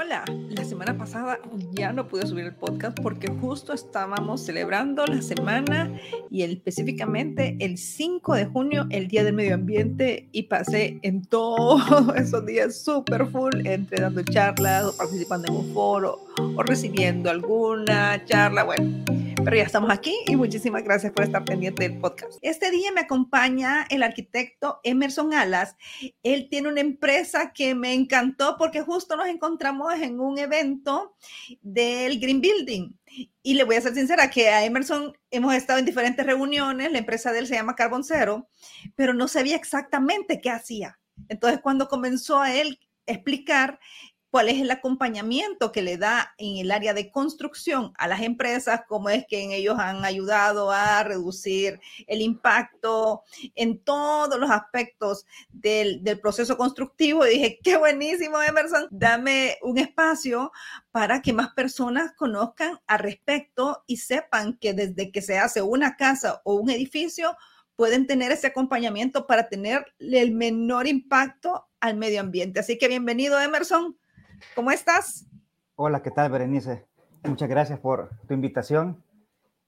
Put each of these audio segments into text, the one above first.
hola. La semana pasada ya no pude subir el podcast porque justo estábamos celebrando la semana y específicamente el 5 de junio, el Día del Medio Ambiente, y pasé en todos esos días súper full, entre dando charlas o participando en un foro o recibiendo alguna charla. Bueno, pero ya estamos aquí y muchísimas gracias por estar pendiente del podcast. Este día me acompaña el arquitecto Emerson Alas. Él tiene una empresa que me encantó porque justo nos encontramos en un evento del Green Building. Y le voy a ser sincera que a Emerson hemos estado en diferentes reuniones, la empresa de él se llama Carbon Zero, pero no sabía exactamente qué hacía. Entonces, cuando comenzó a él explicar cuál es el acompañamiento que le da en el área de construcción a las empresas, cómo es que ellos han ayudado a reducir el impacto en todos los aspectos del, proceso constructivo. Dije, qué buenísimo, Emerson, dame un espacio para que más personas conozcan al respecto y sepan que desde que se hace una casa o un edificio, pueden tener ese acompañamiento para tener el menor impacto al medio ambiente. Así que bienvenido, Emerson. ¿Cómo estás? Hola, ¿qué tal, Berenice? Muchas gracias por tu invitación.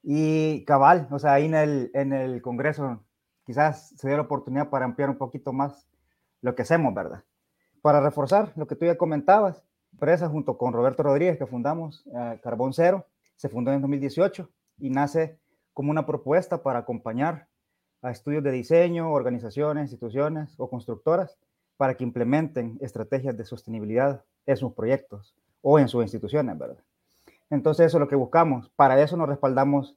Y cabal, o sea, ahí en el, en el Congreso quizás se dio la oportunidad para ampliar un poquito más lo que hacemos, ¿verdad? Para reforzar lo que tú ya comentabas, empresa junto con Roberto Rodríguez que fundamos eh, Carbón Cero, se fundó en 2018 y nace como una propuesta para acompañar a estudios de diseño, organizaciones, instituciones o constructoras para que implementen estrategias de sostenibilidad en sus proyectos o en sus instituciones, ¿verdad? Entonces eso es lo que buscamos. Para eso nos respaldamos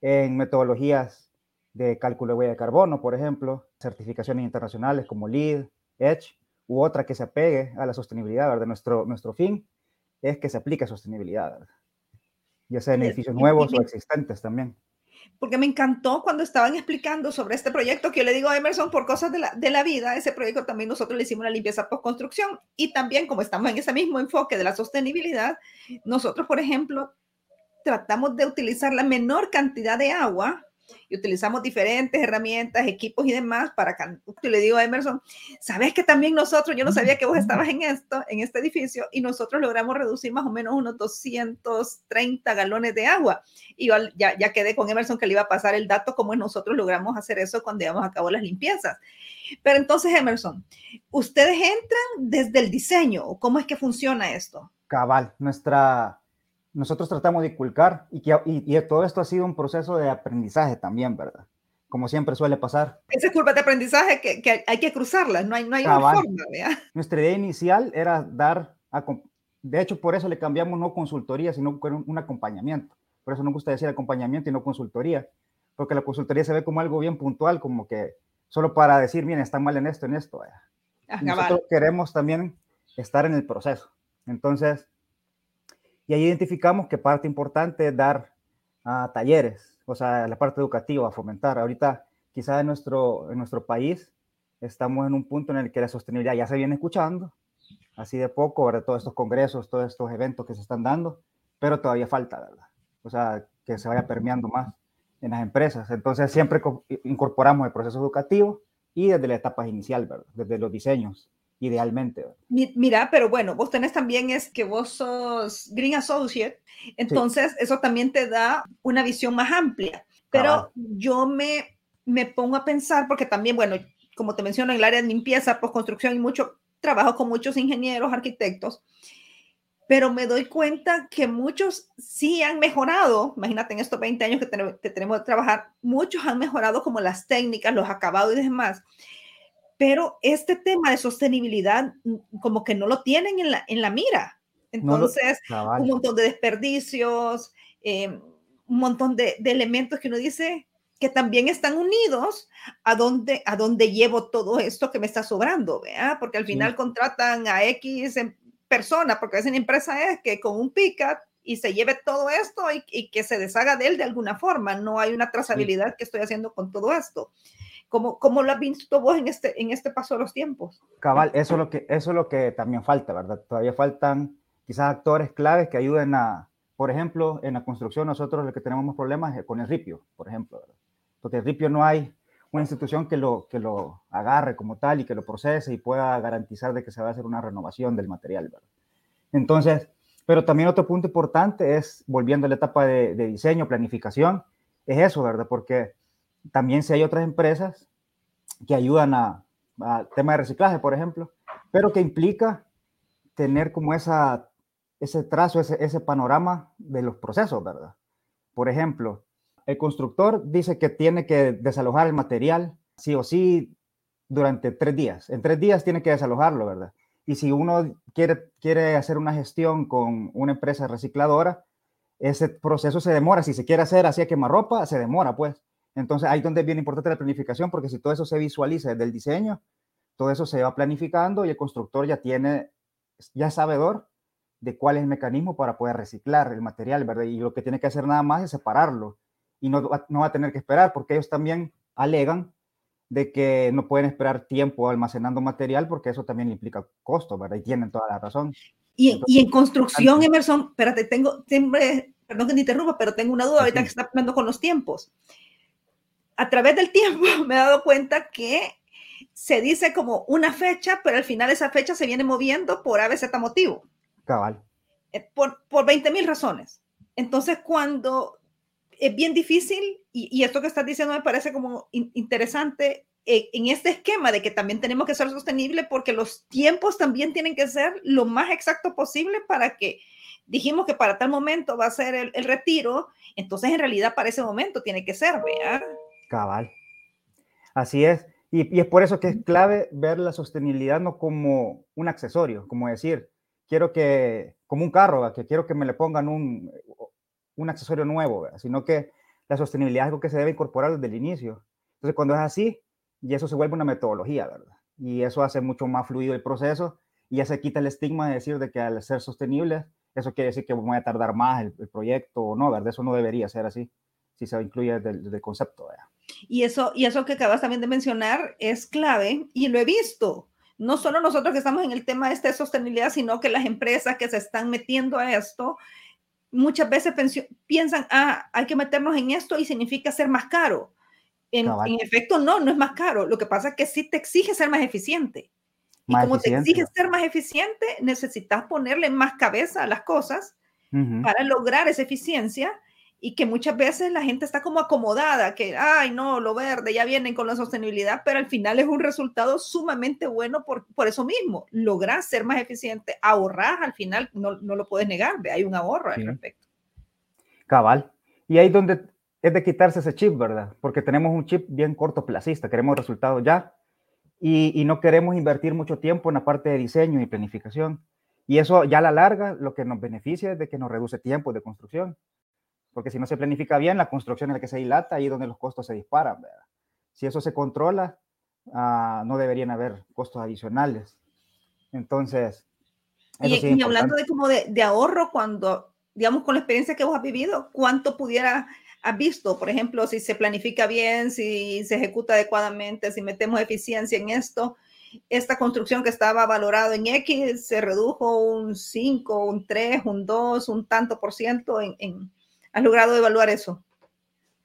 en metodologías de cálculo de huella de carbono, por ejemplo, certificaciones internacionales como LEED, EDGE u otra que se apegue a la sostenibilidad, ¿verdad? Nuestro, nuestro fin es que se aplique sostenibilidad, ¿verdad? ya sea en edificios nuevos o existentes también porque me encantó cuando estaban explicando sobre este proyecto que yo le digo a Emerson por cosas de la, de la vida, ese proyecto también nosotros le hicimos la limpieza post-construcción y también como estamos en ese mismo enfoque de la sostenibilidad, nosotros, por ejemplo, tratamos de utilizar la menor cantidad de agua y utilizamos diferentes herramientas, equipos y demás para que le digo a Emerson, sabes que también nosotros, yo no sabía que vos estabas en esto, en este edificio, y nosotros logramos reducir más o menos unos 230 galones de agua. Y yo ya, ya quedé con Emerson que le iba a pasar el dato cómo nosotros logramos hacer eso cuando llevamos a cabo las limpiezas. Pero entonces, Emerson, ¿ustedes entran desde el diseño? ¿Cómo es que funciona esto? Cabal, nuestra nosotros tratamos de inculcar y, que, y, todo esto ha sido un proceso de aprendizaje también, ¿verdad? Como siempre suele pasar. Esa curva de aprendizaje que, que hay que cruzarla, no hay, no hay una forma, ¿verdad? Nuestra idea inicial era dar, de hecho por eso le cambiamos no consultoría, sino un acompañamiento. Por eso nos gusta decir acompañamiento y no consultoría, porque la consultoría se ve como algo bien puntual, como que solo para decir, miren, están mal en esto, en esto. Ah, nosotros queremos también estar en el proceso. Entonces, y ahí identificamos que parte importante es dar a talleres, o sea, la parte educativa, fomentar. Ahorita, quizá en nuestro, en nuestro país, estamos en un punto en el que la sostenibilidad ya se viene escuchando, así de poco, de todos estos congresos, todos estos eventos que se están dando, pero todavía falta, ¿verdad? O sea, que se vaya permeando más en las empresas. Entonces, siempre incorporamos el proceso educativo y desde la etapa inicial, ¿verdad? Desde los diseños idealmente. Mira, pero bueno, vos tenés también es que vos sos Green Associate, entonces eso también te da una visión más amplia. Pero yo me, me pongo a pensar, porque también, bueno, como te menciono, en el área de limpieza, postconstrucción y mucho trabajo con muchos ingenieros, arquitectos, pero me doy cuenta que muchos sí han mejorado, imagínate en estos 20 años que, tenemos, que tenemos de trabajar, muchos han mejorado como las técnicas, los acabados y demás, pero este tema de sostenibilidad mm, como que no lo tienen en la, en la mira. Entonces, un montón de desperdicios, em, un montón de, de, elementos que uno dice que también están unidos a dónde, a dónde llevo todo esto que me está sobrando, ¿vea? Porque al final contratan a X em, persona, porque es una empresa es que con un pick-up y se lleve todo esto y, y, que se deshaga de él de alguna forma. No hay una trazabilidad que estoy haciendo con todo esto. ¿Cómo, cómo lo has visto vos en este, en este paso de los tiempos? Cabal, eso es, lo que, eso es lo que también falta, ¿verdad? Todavía faltan quizás actores claves que ayuden a, por ejemplo, en la construcción nosotros lo que tenemos problemas es con el ripio, por ejemplo, ¿verdad? porque el ripio no hay una institución que lo, que lo agarre como tal y que lo procese y pueda garantizar de que se va a hacer una renovación del material, ¿verdad? Entonces, pero también otro punto importante es, volviendo a la etapa de, diseño, planificación, es eso, ¿verdad? Porque también si hay otras empresas que ayudan a, tema de reciclaje, por ejemplo, pero que implica tener como esa, ese trazo, ese, ese panorama de los procesos, ¿verdad? Por ejemplo, el constructor dice que tiene que desalojar el material sí o sí durante tres días. En tres días tiene que desalojarlo, ¿verdad? Y si uno quiere, quiere hacer una gestión con una empresa recicladora, ese proceso se demora. Si se quiere hacer así a quemarropa, se demora, pues. Entonces, ahí es donde es bien importante la planificación, porque si todo eso se visualiza desde el diseño, todo eso se va planificando y el constructor ya tiene, ya sabedor de cuál es el mecanismo para poder reciclar el material, ¿verdad? Y lo que tiene que hacer nada más es separarlo y no, no va a tener que esperar, porque ellos también alegan de que no pueden esperar tiempo almacenando material porque eso también implica costo, ¿verdad? Y tienen toda la razón. Y, y en construcción, Emerson, espérate, tengo, siempre, perdón que te interrumpa, pero tengo una duda ahorita que está hablando con los tiempos. A través del tiempo me he dado cuenta que se dice como una fecha, pero al final esa fecha se viene moviendo por ABZ motivo. Cabal. Eh, por, por 20 mil razones. Entonces, cuando es bien difícil, y, esto que estás diciendo me parece como interesante, eh, en este esquema de que también tenemos que ser sostenible porque los tiempos también tienen que ser lo más exacto posible para que dijimos que para tal momento va a ser el, retiro, entonces en realidad para ese momento tiene que ser, ¿verdad? Cabal. Así es. Y, y, es por eso que es clave ver la sostenibilidad no como un accesorio, como decir, quiero que, como un carro, que quiero que me le pongan un, un accesorio nuevo, sino que la sostenibilidad es algo que se debe incorporar desde el inicio. Entonces, cuando es así, y eso se vuelve una metodología, ¿verdad? Y eso hace mucho más fluido el proceso y ya se quita el estigma de decir de que al ser sostenible, eso quiere decir que voy a tardar más el, proyecto o no, ¿verdad? Eso no debería ser así, si se incluye desde, el concepto. ¿verdad? Y eso, y eso que acabas también de mencionar es clave y lo he visto. No solo nosotros que estamos en el tema de esta sostenibilidad, sino que las empresas que se están metiendo a esto muchas veces piensan, ah, hay que meternos en esto y significa ser más caro. En, efecto, no, no es más caro. Lo que pasa es que sí te exige ser más eficiente. Y como te exige ser más eficiente, necesitas ponerle más cabeza a las cosas para lograr esa eficiencia y que muchas veces la gente está como acomodada, que, ay, no, lo verde, ya vienen con la sostenibilidad, pero al final es un resultado sumamente bueno por, por eso mismo. Lograr ser más eficiente, ahorrar, al final no, no lo puedes negar, hay un ahorro al respecto. Cabal. Y ahí donde es de quitarse ese chip, ¿verdad? Porque tenemos un chip bien cortoplacista, queremos resultados ya y, y no queremos invertir mucho tiempo en la parte de diseño y planificación. Y eso ya a la larga lo que nos beneficia es de que nos reduce tiempo de construcción porque si no se planifica bien, la construcción es la que se dilata, ahí es donde los costos se disparan. Si eso se controla, ah, no deberían haber costos adicionales. Entonces... Y, hablando de como de, ahorro, cuando, digamos, con la experiencia que vos has vivido, ¿cuánto pudiera has visto, por ejemplo, si se planifica bien, si se ejecuta adecuadamente, si metemos eficiencia en esto, esta construcción que estaba valorado en X se redujo un 5, un 3, un 2, un tanto por ciento en, ¿Has logrado evaluar eso?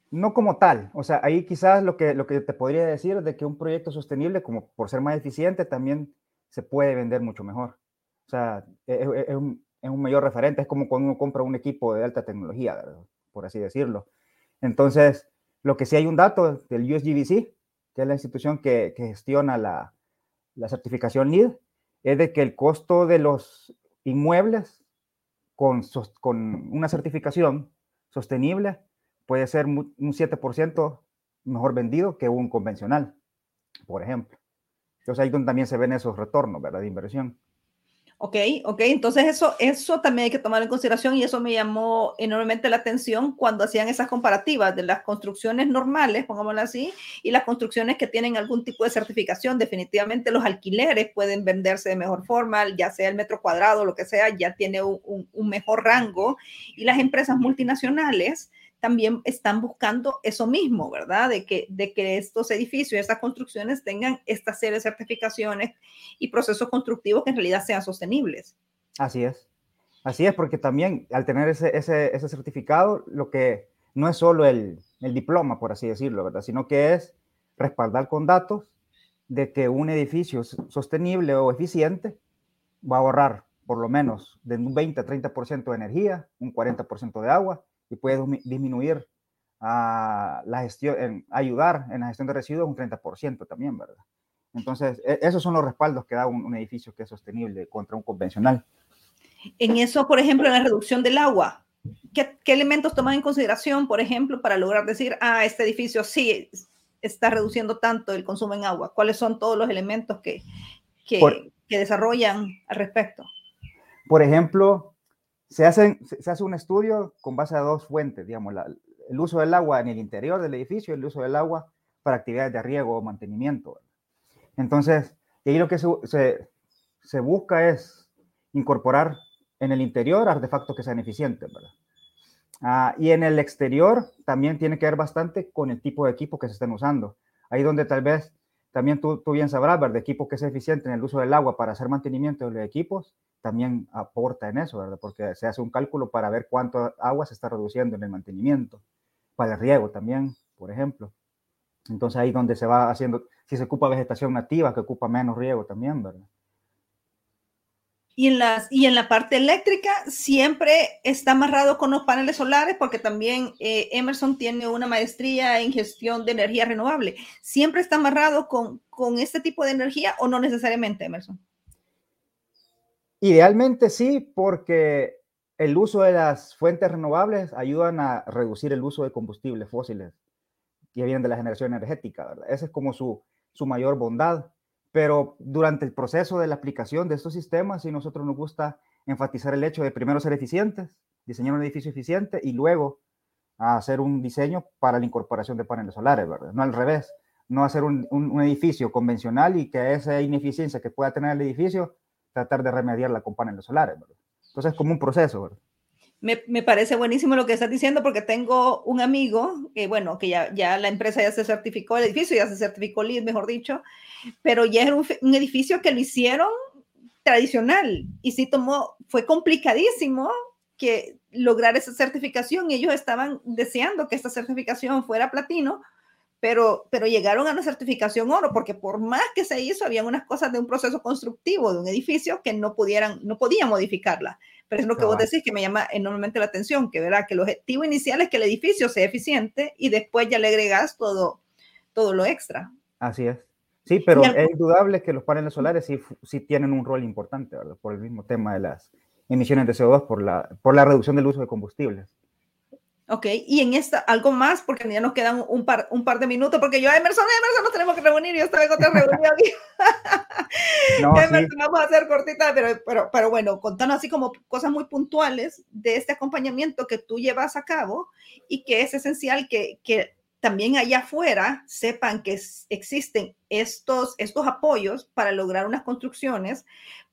No como tal, o sea, ahí quizás lo que, lo que te podría decir es de que un proyecto sostenible, como por ser más eficiente, también se puede vender mucho mejor. O sea, e, e, es, un, es un, mayor referente, es como cuando uno compra un equipo de alta tecnología, por así decirlo. Entonces, lo que sí hay un dato del USGBC, que es la institución que, que gestiona la, la certificación LEED, es de que el costo de los inmuebles con, con una certificación sostenible puede ser un 7% mejor vendido que un convencional, por ejemplo. Entonces ahí donde también se ven esos retornos, ¿verdad? De inversión. Ok, ok, entonces eso, eso también hay que tomar en consideración y eso me llamó enormemente la atención cuando hacían esas comparativas de las construcciones normales, pongámoslo así, y las construcciones que tienen algún tipo de certificación. Definitivamente los alquileres pueden venderse de mejor forma, ya sea el metro cuadrado, lo que sea, ya tiene un, un mejor rango. Y las empresas multinacionales también están buscando eso mismo, ¿verdad? De que, de que estos edificios, estas construcciones tengan esta serie certificaciones y procesos constructivos que en realidad sean sostenibles. Así es. Así es, porque también al tener ese, ese, ese certificado, lo que no es solo el, el, diploma, por así decirlo, ¿verdad? Sino que es respaldar con datos de que un edificio sostenible o eficiente va a ahorrar por lo menos de un 20 a 30% de energía, un 40% de agua y puede disminuir a la gestión, ayudar en la gestión de residuos un 30% también, ¿verdad? Entonces, e, esos son los respaldos que da un, edificio que es sostenible contra un convencional. En eso, por ejemplo, en la reducción del agua, ¿qué, elementos toman en consideración, por ejemplo, para lograr decir, ah, este edificio sí está reduciendo tanto el consumo en agua? ¿Cuáles son todos los elementos que, que, que desarrollan al respecto? Por ejemplo, se, hacen, se hace un estudio con base a dos fuentes, digamos, el uso del agua en el interior del edificio el uso del agua para actividades de riego o mantenimiento. Entonces, y ahí lo que se, se, busca es incorporar en el interior artefactos que sean eficientes. Ah, y en el exterior también tiene que ver bastante con el tipo de equipo que se estén usando. Ahí donde tal vez también tú, tú bien sabrás. De equipo que sea eficiente en el uso del agua para hacer mantenimiento de los equipos, también aporta en eso, ¿verdad? Porque se hace un cálculo para ver cuánto agua se está reduciendo en el mantenimiento, para el riego también, por ejemplo. Entonces ahí donde se va haciendo, si se ocupa vegetación nativa, que ocupa menos riego también, ¿verdad? Y en, las, y en la parte eléctrica siempre está amarrado con los paneles solares porque también eh, Emerson tiene una maestría en gestión de energía renovable. ¿Siempre está amarrado con, con este tipo de energía o no necesariamente, Emerson? Idealmente sí, porque el uso de las fuentes renovables ayudan a reducir el uso de combustibles fósiles que vienen de la generación energética. Esa es como su, su mayor bondad. Pero durante el proceso de la aplicación de estos sistemas, sí nosotros nos gusta enfatizar el hecho de primero ser eficientes, diseñar un edificio eficiente y luego hacer un diseño para la incorporación de paneles solares, ¿verdad? No al revés, no hacer un, un, edificio convencional y que esa ineficiencia que pueda tener el edificio, tratar de remediarla con paneles solares. Entonces es como un proceso, ¿verdad? Me, parece buenísimo lo que estás diciendo porque tengo un amigo que, bueno, que ya, ya la empresa ya se certificó, el edificio ya se certificó LEED, mejor dicho, pero ya era un, un, edificio que lo hicieron tradicional y sí tomó, fue complicadísimo que lograr esa certificación y ellos estaban deseando que esta certificación fuera platino, pero, pero llegaron a una certificación oro porque por más que se hizo, había unas cosas de un proceso constructivo de un edificio que no pudieran, no podían modificarla. Pero es lo que vos decís que me llama enormemente la atención, que verá que el objetivo inicial es que el edificio sea eficiente y después ya le agregas todo, todo lo extra. Así es. Sí, pero es indudable que los paneles solares sí, sí tienen un rol importante, ¿verdad? Por el mismo tema de las emisiones de CO2, por la, por la reducción del uso de combustibles. Ok, y en esta, algo más, porque ya nos quedan un par, un par de minutos, porque yo, Emerson, Emerson, nos tenemos que reunir, yo estaba en otra reunión. no, Emerson, vamos a hacer cortita, pero, pero, pero bueno, contanos así como cosas muy puntuales de este acompañamiento que tú llevas a cabo y que es esencial que, que también allá afuera sepan que existen estos, estos apoyos para lograr unas construcciones,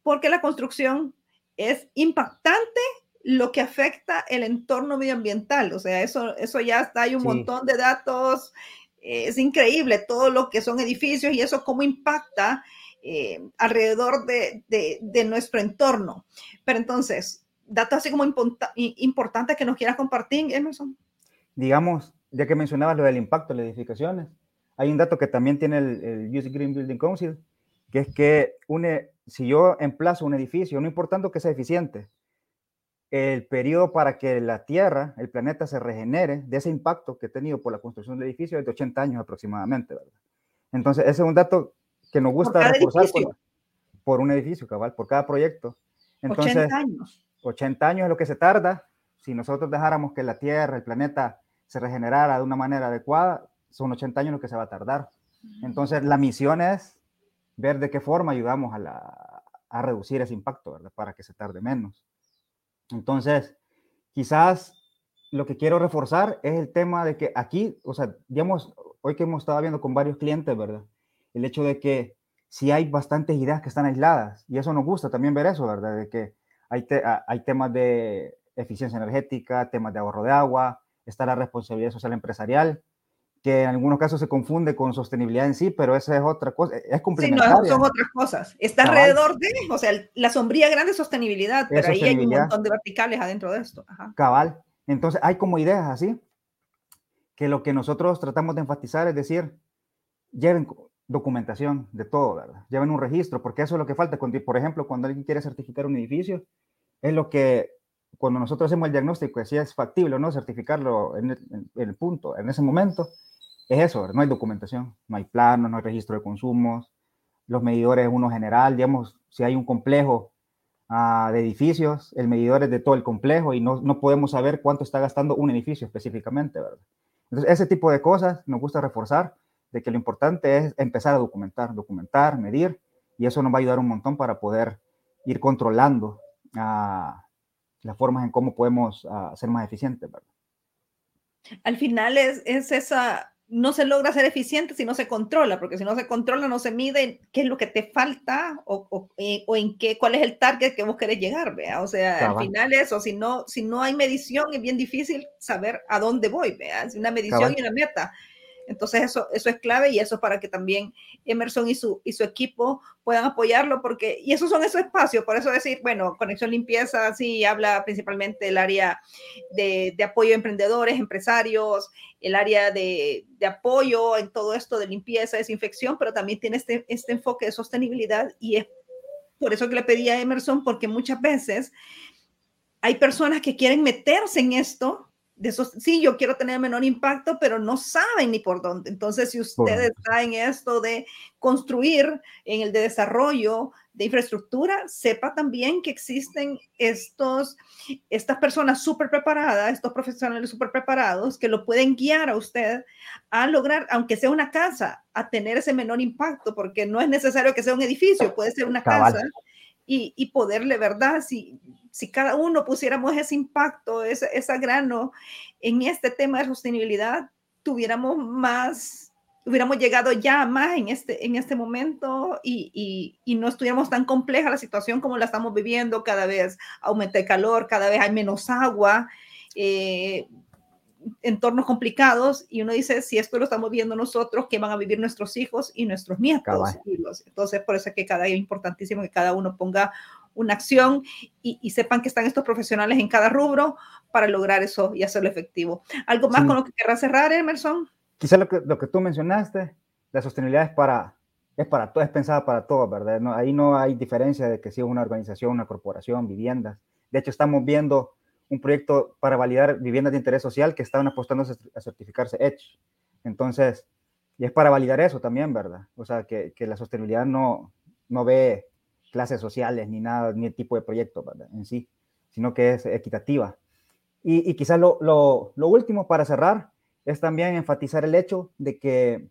porque la construcción es impactante lo que afecta el entorno medioambiental. O sea, eso, eso ya está, hay un montón de datos, eh, es increíble todo lo que son edificios y eso cómo impacta eh, alrededor de, de, nuestro entorno. Pero entonces, datos así como importantes que nos quieras compartir, Emerson. Digamos, ya que mencionabas lo del impacto de las edificaciones, hay un dato que también tiene el, el US Green Building Council, que es que une, si yo emplazo un edificio, no importando que sea eficiente, el periodo para que la Tierra, el planeta, se regenere de ese impacto que ha tenido por la construcción del edificio es de 80 años aproximadamente, ¿verdad? Entonces, ese es un dato que nos gusta reforzar por, un edificio, cabal, por cada proyecto. Entonces, 80 años. 80 años es lo que se tarda. Si nosotros dejáramos que la Tierra, el planeta, se regenerara de una manera adecuada, son 80 años lo que se va a tardar. Entonces, la misión es ver de qué forma ayudamos a, la, a reducir ese impacto, ¿verdad? Para que se tarde menos. Entonces, quizás lo que quiero reforzar es el tema de que aquí, o sea, digamos, hoy que hemos estado viendo con varios clientes, ¿verdad? El hecho de que si hay bastantes ideas que están aisladas, y eso nos gusta también ver eso, ¿verdad? De que hay, hay temas de eficiencia energética, temas de ahorro de agua, está la responsabilidad social empresarial, que en algunos casos se confunde con sostenibilidad en sí, pero esa es otra cosa, es complementaria. Sí, no, son otras cosas. Está alrededor de, o sea, la sombría grande es sostenibilidad, pero ahí hay un montón de verticales adentro de esto. Cabal. Entonces, hay como ideas así, que lo que nosotros tratamos de enfatizar es decir, lleven, documentación de todo, ¿verdad? Lleven un registro, porque eso es lo que falta. Por ejemplo, cuando alguien quiere certificar un edificio, es lo que cuando nosotros hacemos el diagnóstico, si es factible o no certificarlo en el, punto, en ese momento, es eso, no hay documentación, no hay plano, no hay registro de consumos, los medidores uno general, digamos, si hay un complejo uh, de edificios, el medidor es de todo el complejo y no, no podemos saber cuánto está gastando un edificio específicamente, ¿verdad? Entonces, ese tipo de cosas nos gusta reforzar, de que lo importante es empezar a documentar, documentar, medir, y eso nos va a ayudar un montón para poder ir controlando uh, las formas en cómo podemos uh, ser más eficientes. Al final es, es esa no se logra ser eficiente si no se controla, porque si no se controla, no se mide qué es lo que te falta o, o, eh, en qué, cuál es el target que vos querés llegar, ¿vea? O sea, al final eso, si no, si no hay medición, es bien difícil saber a dónde voy, ¿vea? Es una medición y una meta. Entonces eso, eso es clave y eso para que también Emerson y su, y su equipo puedan apoyarlo porque, y esos son esos espacios, por eso decir, bueno, Conexión Limpieza sí habla principalmente del área de, de apoyo a emprendedores, empresarios, el área de, de, apoyo en todo esto de limpieza, desinfección, pero también tiene este, este enfoque de sostenibilidad y es por eso que le pedí a Emerson, porque muchas veces hay personas que quieren meterse en esto de eso, sí, yo quiero tener menor impacto, pero no saben ni por dónde. Entonces, si usted está en esto de construir, en el de desarrollo de infraestructura, sepa también que existen estos, estas personas súper preparadas, estos profesionales súper preparados que lo pueden guiar a usted a lograr, aunque sea una casa, a tener ese menor impacto, porque no es necesario que sea un edificio, puede ser una casa y, y poderle, ¿verdad? Si si cada uno pusiéramos ese impacto, ese, ese grano en este tema de sostenibilidad, tuviéramos más, hubiéramos llegado ya más en este, en este momento y, y, y, no estuviéramos tan compleja la situación como la estamos viviendo, cada vez aumenta el calor, cada vez hay menos agua, eh, entornos complicados y uno dice, si esto lo estamos viendo nosotros, ¿qué van a vivir nuestros hijos y nuestros nietos? Entonces, por eso es que cada día es importantísimo que cada uno ponga una acción y, sepan que están estos profesionales en cada rubro para lograr eso y hacerlo efectivo. ¿Algo más con lo que querrás cerrar, Emerson? Quizá lo que, lo que tú mencionaste, la sostenibilidad es para, es para todo, es pensada para todos, ¿verdad? No, ahí no hay diferencia de que si es una organización, una corporación, viviendas. De hecho, estamos viendo un proyecto para validar viviendas de interés social que estaban apostando a certificarse EDGE. Entonces, y es para validar eso también, ¿verdad? O sea, que, que la sostenibilidad no, no ve clases sociales ni nada, ni el tipo de proyecto en sí, sino que es equitativa. Y, y quizás lo, lo, último para cerrar es también enfatizar el hecho de que,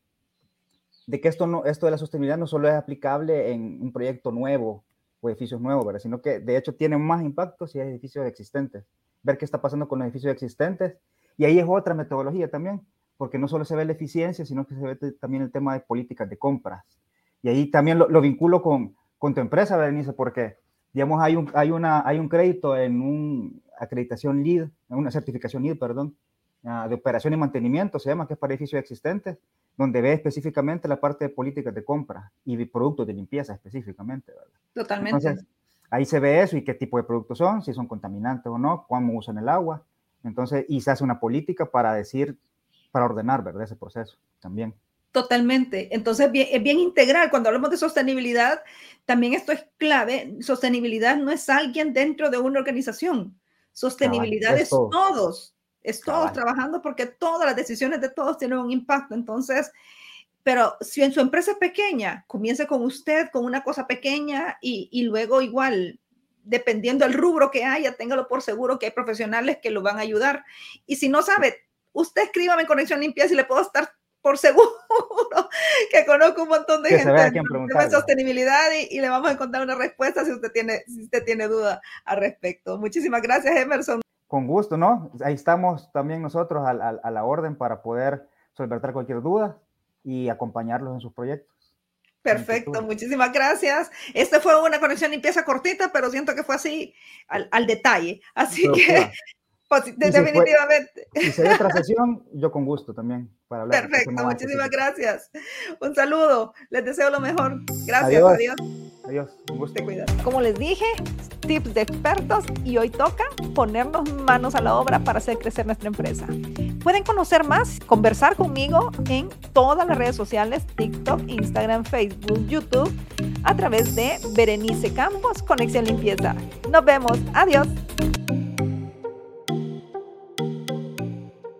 de que esto, no, esto de la sostenibilidad no solo es aplicable en un proyecto nuevo o edificios nuevos, ¿verdad? sino que de hecho tiene más impacto si hay edificios existentes. Ver qué está pasando con los edificios existentes. Y ahí es otra metodología también, porque no solo se ve la eficiencia, sino que se ve también el tema de políticas de compras. Y ahí también lo vinculo con, con tu empresa, Berenice, porque, digamos, hay un, hay una, hay un crédito en una acreditación LEED, en una certificación LEED, perdón, uh, de operación y mantenimiento, se llama, que es para edificios existentes, donde ve específicamente la parte de políticas de compra y de productos de limpieza específicamente, ¿verdad? Totalmente. Entonces, ahí se ve eso y qué tipo de productos son, si son contaminantes o no, cómo usan el agua. Entonces, y se hace una política para decir, para ordenar, ¿verdad? Ese proceso también. Totalmente. Entonces, bien, es bien integral. Cuando hablamos de sostenibilidad, también esto es clave. Sostenibilidad no es alguien dentro de una organización. Sostenibilidad es, todos. Es todos trabajando porque todas las decisiones de todos tienen un impacto. Entonces, pero si en su empresa es pequeña, comience con usted, con una cosa pequeña y, y luego igual, dependiendo del rubro que haya, téngalo por seguro que hay profesionales que lo van a ayudar. Y si no sabe, usted escríbame en Conexión Limpia si le puedo estar por seguro que conozco un montón de gente de sostenibilidad y, le vamos a encontrar una respuesta si usted tiene, si usted tiene duda al respecto. Muchísimas gracias, Emerson. Con gusto, ¿no? Ahí estamos también nosotros a, a la orden para poder solventar cualquier duda y acompañarlos en sus proyectos. Perfecto, muchísimas gracias. Esta fue una conexión limpieza cortita, pero siento que fue así al, al detalle. Así que definitivamente. Si ve otra sesión, yo con gusto también para hablar. Perfecto, muchísimas gracias. Un saludo, les deseo lo mejor. Gracias, adiós. Adiós. Un gusto. Como les dije, tips de expertos y hoy toca ponernos manos a la obra para hacer crecer nuestra empresa. Pueden conocer más, conversar conmigo en todas las redes sociales, TikTok, Instagram, Facebook, YouTube, a través de Berenice Campos, Conexión Limpieza. Nos vemos. Adiós.